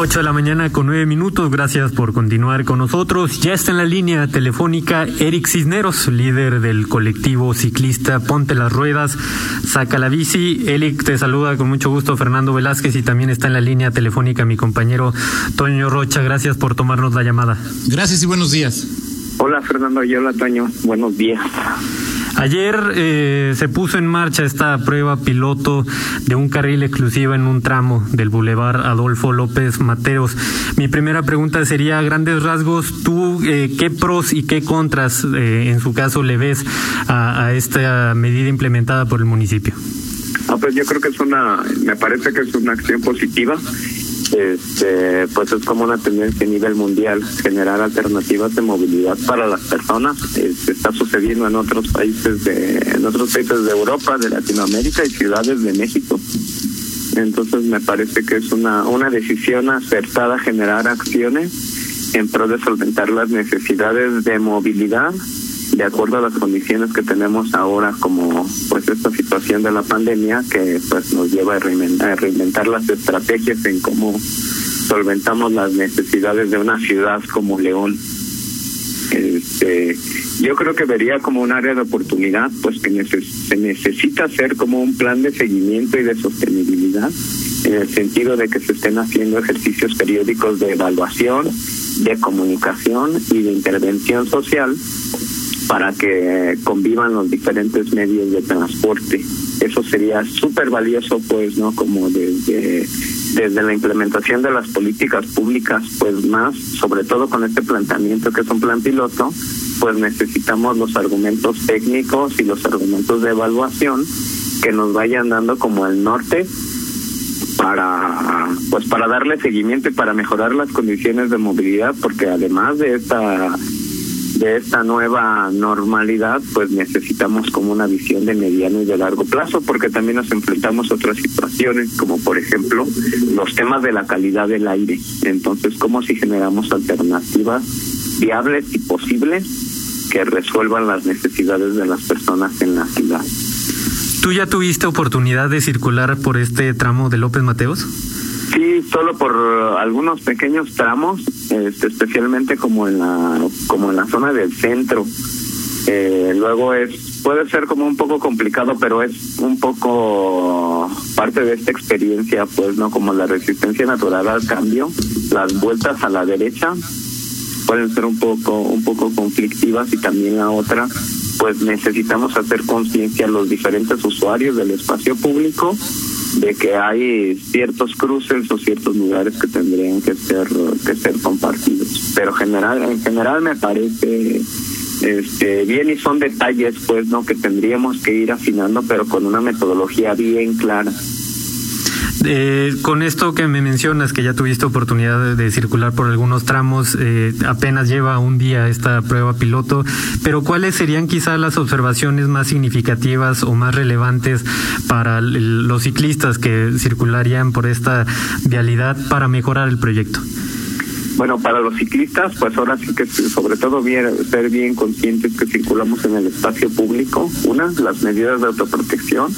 8 de la mañana con 9 minutos. Gracias por continuar con nosotros. Ya está en la línea telefónica Eric Cisneros, líder del colectivo ciclista Ponte las Ruedas, saca la bici. Eric te saluda con mucho gusto Fernando Velázquez y también está en la línea telefónica mi compañero Toño Rocha. Gracias por tomarnos la llamada. Gracias y buenos días. Hola Fernando y hola Toño. Buenos días. Ayer eh, se puso en marcha esta prueba piloto de un carril exclusivo en un tramo del Boulevard Adolfo López Mateos. Mi primera pregunta sería, a grandes rasgos, ¿tú eh, qué pros y qué contras eh, en su caso le ves a, a esta medida implementada por el municipio? Ah, pues yo creo que es una, me parece que es una acción positiva este, pues es como una tendencia a nivel mundial generar alternativas de movilidad para las personas. Este, está sucediendo en otros países de, en otros países de Europa, de Latinoamérica y ciudades de México. Entonces me parece que es una, una decisión acertada generar acciones en pro de solventar las necesidades de movilidad de acuerdo a las condiciones que tenemos ahora como pues esta situación de la pandemia que pues nos lleva a reinventar, a reinventar las estrategias en cómo solventamos las necesidades de una ciudad como León. Este, yo creo que vería como un área de oportunidad, pues que se necesita hacer como un plan de seguimiento y de sostenibilidad, en el sentido de que se estén haciendo ejercicios periódicos de evaluación, de comunicación y de intervención social para que convivan los diferentes medios de transporte. Eso sería súper valioso, pues, ¿no? Como desde, desde la implementación de las políticas públicas, pues más, sobre todo con este planteamiento que es un plan piloto, pues necesitamos los argumentos técnicos y los argumentos de evaluación que nos vayan dando como el norte para pues para darle seguimiento y para mejorar las condiciones de movilidad porque además de esta de esta nueva normalidad, pues necesitamos como una visión de mediano y de largo plazo, porque también nos enfrentamos a otras situaciones, como por ejemplo los temas de la calidad del aire. Entonces, ¿cómo si generamos alternativas viables y posibles que resuelvan las necesidades de las personas en la ciudad? ¿Tú ya tuviste oportunidad de circular por este tramo de López Mateos? Sí, solo por algunos pequeños tramos, este, especialmente como en la como en la zona del centro. Eh, luego es puede ser como un poco complicado, pero es un poco parte de esta experiencia, pues no como la resistencia natural al cambio, las vueltas a la derecha pueden ser un poco un poco conflictivas y también la otra pues necesitamos hacer conciencia a los diferentes usuarios del espacio público de que hay ciertos cruces o ciertos lugares que tendrían que ser que ser compartidos. Pero general en general me parece este bien y son detalles pues no que tendríamos que ir afinando pero con una metodología bien clara eh, con esto que me mencionas, que ya tuviste oportunidad de, circular por algunos tramos, eh, apenas lleva un día esta prueba piloto, pero ¿cuáles serían quizás las observaciones más significativas o más relevantes para los ciclistas que circularían por esta vialidad para mejorar el proyecto? Bueno, para los ciclistas, pues ahora sí que sobre todo bien, ser bien conscientes que circulamos en el espacio público. Una, las medidas de autoprotección.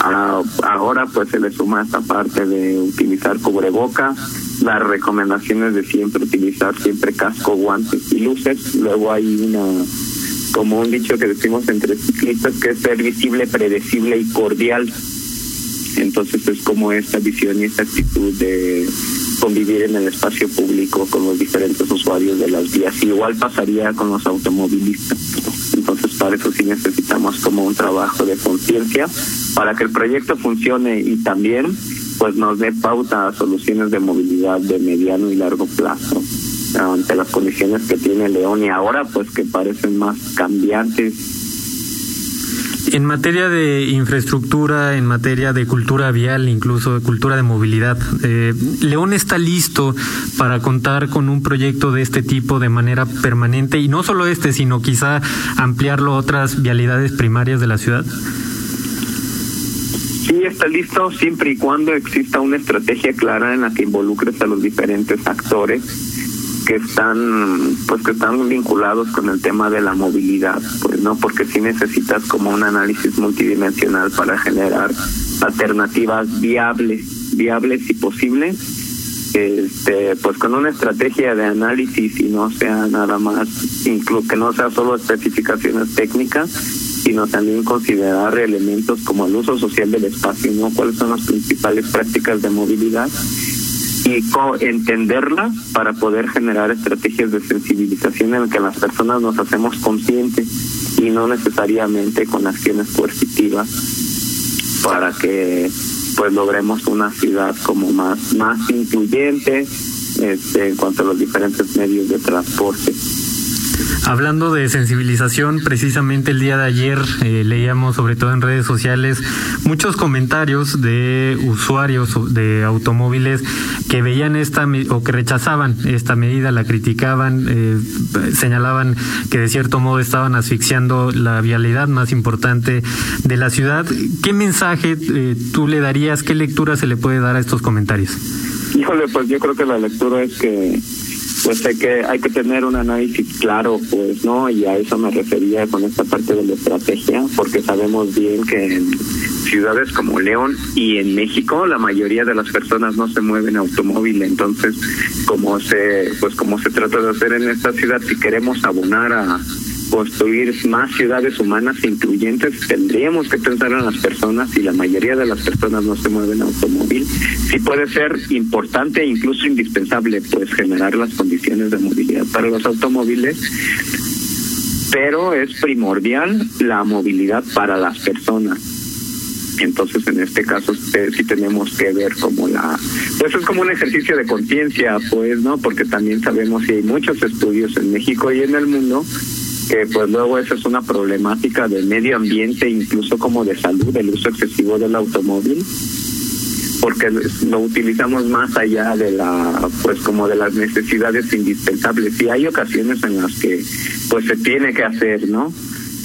Ahora, ahora pues se le suma esta parte de utilizar cubreboca, las recomendaciones de siempre utilizar siempre casco, guantes y luces. Luego hay una como un dicho que decimos entre ciclistas que es ser visible, predecible y cordial. Entonces es como esta visión y esta actitud de convivir en el espacio público con los diferentes usuarios de las vías. Igual pasaría con los automovilistas. Entonces, para eso sí necesitamos como un trabajo de conciencia para que el proyecto funcione y también pues nos dé pauta a soluciones de movilidad de mediano y largo plazo ante las condiciones que tiene León y ahora pues que parecen más cambiantes en materia de infraestructura, en materia de cultura vial, incluso de cultura de movilidad, eh, León está listo para contar con un proyecto de este tipo de manera permanente y no solo este, sino quizá ampliarlo a otras vialidades primarias de la ciudad. Sí, está listo siempre y cuando exista una estrategia clara en la que involucres a los diferentes actores que están pues que están vinculados con el tema de la movilidad pues no porque si necesitas como un análisis multidimensional para generar alternativas viables viables y posibles este pues con una estrategia de análisis y no sea nada más incluso que no sea solo especificaciones técnicas sino también considerar elementos como el uso social del espacio no cuáles son las principales prácticas de movilidad y entenderla para poder generar estrategias de sensibilización en las que las personas nos hacemos conscientes y no necesariamente con acciones coercitivas para que pues logremos una ciudad como más más incluyente este, en cuanto a los diferentes medios de transporte. Hablando de sensibilización, precisamente el día de ayer eh, leíamos, sobre todo en redes sociales, muchos comentarios de usuarios de automóviles que veían esta o que rechazaban esta medida, la criticaban, eh, señalaban que de cierto modo estaban asfixiando la vialidad más importante de la ciudad. ¿Qué mensaje eh, tú le darías, qué lectura se le puede dar a estos comentarios? Híjole, pues yo creo que la lectura es que pues hay que hay que tener un análisis claro pues no y a eso me refería con esta parte de la estrategia porque sabemos bien que en ciudades como León y en México la mayoría de las personas no se mueven en automóvil. Entonces como se pues como se trata de hacer en esta ciudad si queremos abonar a construir más ciudades humanas incluyentes, tendríamos que pensar en las personas y la mayoría de las personas no se mueven en automóvil. Sí puede ser importante e incluso indispensable pues generar las condiciones de movilidad para los automóviles, pero es primordial la movilidad para las personas. Entonces, en este caso, sí tenemos que ver como la, pues es como un ejercicio de conciencia, pues, ¿no? Porque también sabemos que hay muchos estudios en México y en el mundo que pues luego esa es una problemática de medio ambiente, incluso como de salud, el uso excesivo del automóvil, porque lo utilizamos más allá de la, pues como de las necesidades indispensables. Y hay ocasiones en las que pues se tiene que hacer, ¿no?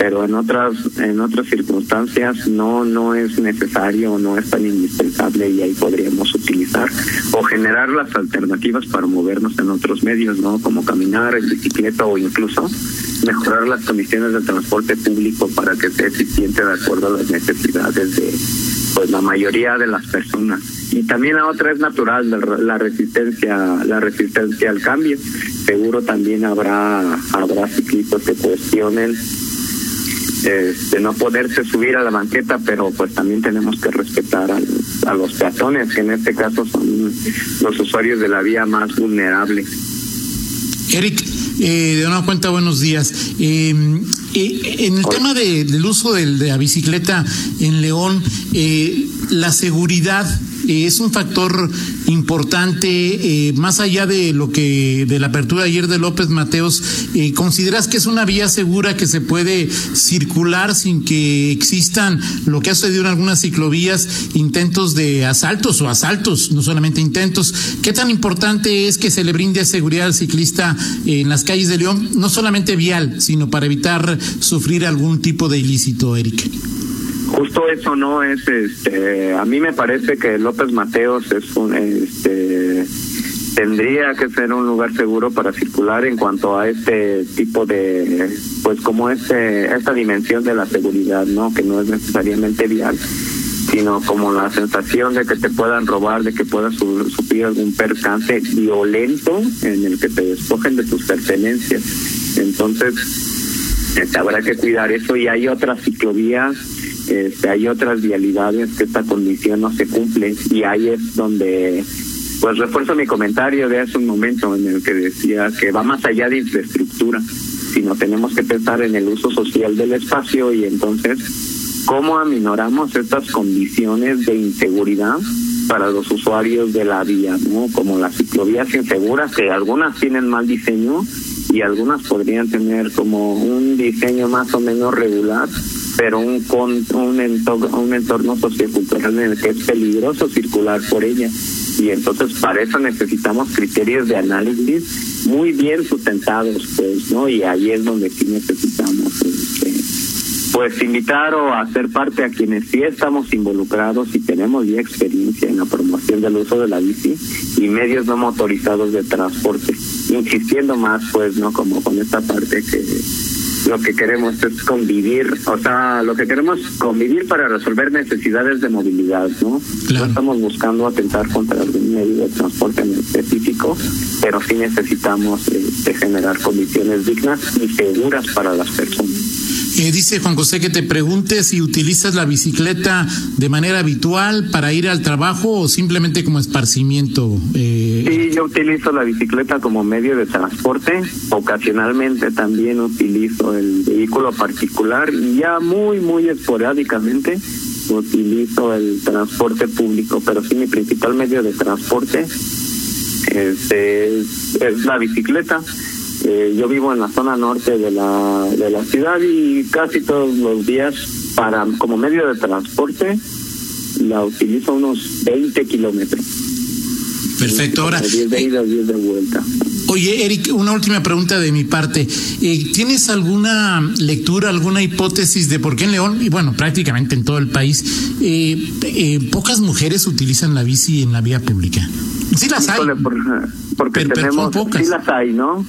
pero en otras en otras circunstancias no no es necesario no es tan indispensable y ahí podríamos utilizar o generar las alternativas para movernos en otros medios no como caminar en bicicleta o incluso mejorar las condiciones de transporte público para que sea eficiente de acuerdo a las necesidades de pues la mayoría de las personas y también la otra es natural la resistencia la resistencia al cambio seguro también habrá habrá ciclistas que cuestionen de no poderse subir a la banqueta, pero pues también tenemos que respetar a, los peatones, que en este caso son los usuarios de la vía más vulnerables. Eric, eh, de una cuenta, buenos días. Em, eh, en el tema del uso de la bicicleta en León, eh, la seguridad eh, es un factor importante, eh, más allá de lo que, de la apertura ayer de López Mateos, eh, ¿consideras que es una vía segura que se puede circular sin que existan lo que ha sucedido en algunas ciclovías, intentos de asaltos o asaltos, no solamente intentos? ¿Qué tan importante es que se le brinde seguridad al ciclista en las calles de León, no solamente vial, sino para evitar sufrir algún tipo de ilícito, Eric? Justo eso no es este a mí me parece que López Mateos es un este tendría que ser un lugar seguro para circular en cuanto a este tipo de pues como este esta dimensión de la seguridad no que no es necesariamente vial sino como la sensación de que te puedan robar de que puedas sufrir algún percance violento en el que te despojen de tus pertenencias. Entonces este, habrá que cuidar eso y hay otras ciclovías este, hay otras vialidades que esta condición no se cumple y ahí es donde pues refuerzo mi comentario de hace un momento en el que decía que va más allá de infraestructura, sino tenemos que pensar en el uso social del espacio y entonces cómo aminoramos estas condiciones de inseguridad para los usuarios de la vía, ¿no? Como las ciclovías inseguras, que algunas tienen mal diseño y algunas podrían tener como un diseño más o menos regular, pero un, con, un, entorno, un entorno sociocultural en el que es peligroso circular por ella. Y entonces para eso necesitamos criterios de análisis muy bien sustentados, pues, ¿no? Y ahí es donde sí necesitamos este, pues invitar o hacer parte a quienes sí estamos involucrados y tenemos ya experiencia en la promoción del uso de la bici y medios no motorizados de transporte, insistiendo más pues no como con esta parte que lo que queremos es convivir, o sea, lo que queremos convivir para resolver necesidades de movilidad, ¿no? No estamos buscando atentar contra algún medio de transporte en específico, pero sí necesitamos eh, generar condiciones dignas y seguras para las personas. Eh, dice Juan José que te pregunte si utilizas la bicicleta de manera habitual para ir al trabajo o simplemente como esparcimiento. Eh. Sí, yo utilizo la bicicleta como medio de transporte. Ocasionalmente también utilizo el vehículo particular y ya muy, muy esporádicamente utilizo el transporte público, pero sí mi principal medio de transporte es, es la bicicleta. Eh, yo vivo en la zona norte de la, de la ciudad y casi todos los días para como medio de transporte la utilizo unos 20 kilómetros. Perfecto, ahora. 10 de ida, 10 de vuelta. Oye, Eric, una última pregunta de mi parte. Eh, ¿Tienes alguna lectura, alguna hipótesis de por qué en León, y bueno, prácticamente en todo el país, eh, pocas mujeres utilizan la bici en la vía pública? Sí las hay. porque tenemos, sí las hay, ¿no?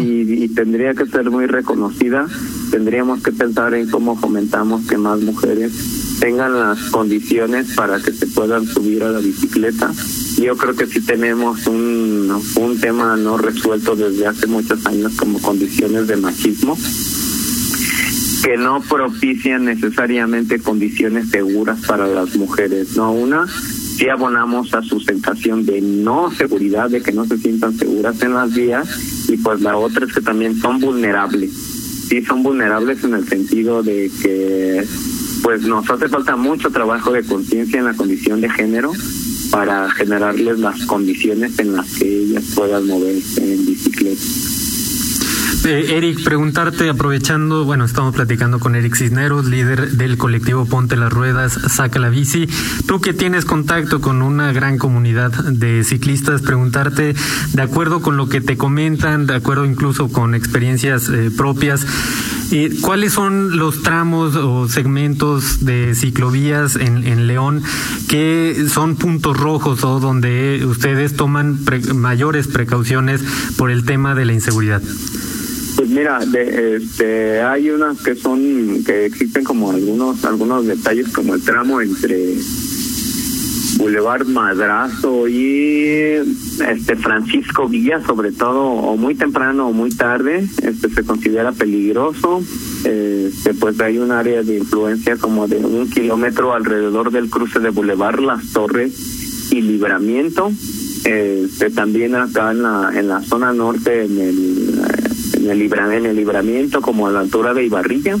Y, tendría que ser muy reconocida. Tendríamos que pensar en cómo fomentamos que más mujeres tengan las condiciones para que se puedan subir a la bicicleta. Yo creo que sí tenemos un, un tema no resuelto desde hace muchos años como condiciones de machismo que no propician necesariamente condiciones seguras para las mujeres. No una, si abonamos a su sensación de no seguridad, de que no se sientan seguras en las vías, y pues la otra es que también son vulnerables. Sí, son vulnerables en el sentido de que pues nos hace falta mucho trabajo de conciencia en la condición de género para generarles las condiciones en las que ellas puedan moverse en bicicleta. Eh, Eric, preguntarte, aprovechando, bueno, estamos platicando con Eric Cisneros, líder del colectivo Ponte las Ruedas, Saca la Bici. Tú que tienes contacto con una gran comunidad de ciclistas, preguntarte, de acuerdo con lo que te comentan, de acuerdo incluso con experiencias eh, propias, eh, ¿Cuáles son los tramos o segmentos de ciclovías en, en León que son puntos rojos o donde ustedes toman mayores precauciones por el tema de la inseguridad? Pues mira, de, este, hay unas que son, que existen como algunos, algunos detalles como el tramo entre Boulevard Madrazo y este Francisco Villa, sobre todo, o muy temprano o muy tarde, este se considera peligroso. Este, pues hay un área de influencia como de un kilómetro alrededor del cruce de Boulevard Las Torres y Libramiento. Este, también acá en la, en la zona norte, en el en el, en el libramiento como a la altura de Ibarrilla.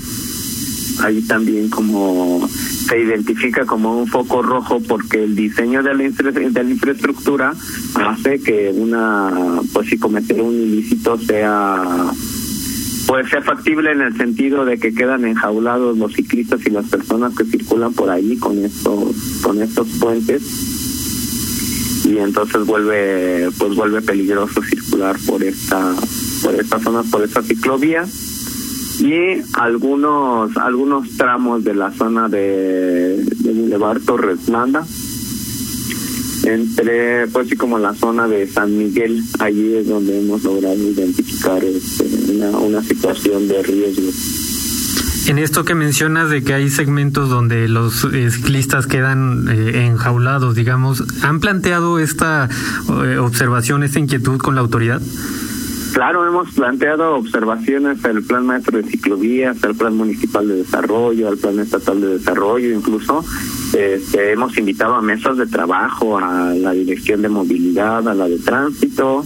Ahí también como se identifica como un foco rojo porque el diseño de la, de la infraestructura hace que una, pues si cometer un ilícito sea pues sea factible en el sentido de que quedan enjaulados los ciclistas y las personas que circulan por ahí con estos con estos puentes y entonces vuelve pues vuelve peligroso circular por esta por esta zona, por esta ciclovía y algunos algunos tramos de la zona de, de Boulevard Torres Landa entre pues sí como la zona de San Miguel allí es donde hemos logrado identificar este, una, una situación de riesgo en esto que mencionas de que hay segmentos donde los ciclistas quedan eh, enjaulados, digamos, ¿han planteado esta eh, observación, esta inquietud con la autoridad? Claro, hemos planteado observaciones al Plan Maestro de Ciclovías, al Plan Municipal de Desarrollo, al Plan Estatal de Desarrollo, incluso este, hemos invitado a mesas de trabajo, a la Dirección de Movilidad, a la de Tránsito.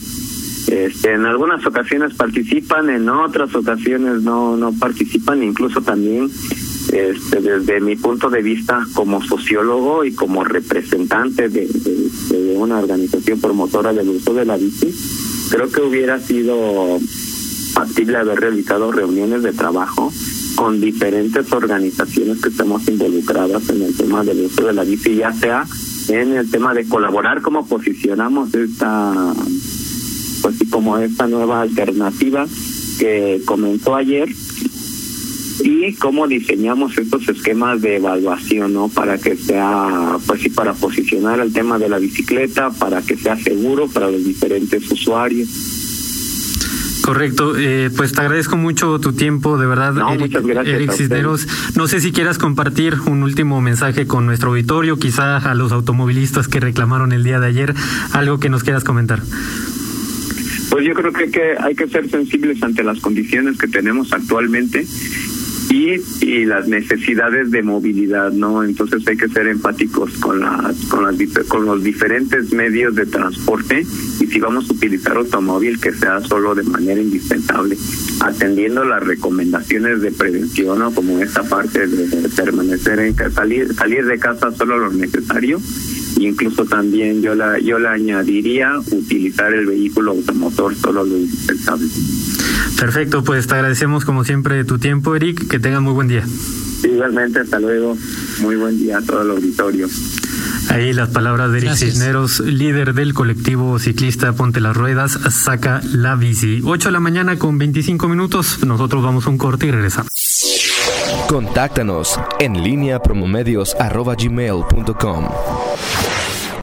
Este, en algunas ocasiones participan, en otras ocasiones no, no participan, incluso también este, desde mi punto de vista como sociólogo y como representante de, de una organización promotora del uso de la bici creo que hubiera sido factible haber realizado reuniones de trabajo con diferentes organizaciones que estemos involucradas en el tema del uso de la bici, ya sea en el tema de colaborar, cómo posicionamos esta, pues como esta nueva alternativa que comenzó ayer y cómo diseñamos estos esquemas de evaluación, ¿no? Para que sea, pues sí, para posicionar el tema de la bicicleta, para que sea seguro para los diferentes usuarios. Correcto, eh, pues te agradezco mucho tu tiempo, de verdad, no, Eric, muchas gracias Eric Cisneros. No sé si quieras compartir un último mensaje con nuestro auditorio, quizá a los automovilistas que reclamaron el día de ayer, algo que nos quieras comentar. Pues yo creo que hay que, hay que ser sensibles ante las condiciones que tenemos actualmente y, las necesidades de movilidad, ¿no? Entonces hay que ser empáticos con las, con las con los diferentes medios de transporte y si vamos a utilizar automóvil que sea solo de manera indispensable, atendiendo las recomendaciones de prevención, ¿no? Como esta parte de permanecer en salir salir de casa solo lo necesario incluso también yo la yo la añadiría utilizar el vehículo automotor solo lo indispensable. Perfecto, pues te agradecemos como siempre tu tiempo, Eric, que tengas muy buen día. Igualmente, hasta luego. Muy buen día a todo el auditorio. Ahí las palabras de Eric Gracias. Cisneros, líder del colectivo ciclista Ponte las Ruedas, saca la bici. 8 de la mañana con 25 minutos. Nosotros vamos a un corte y regresamos. Contáctanos en línea promomedios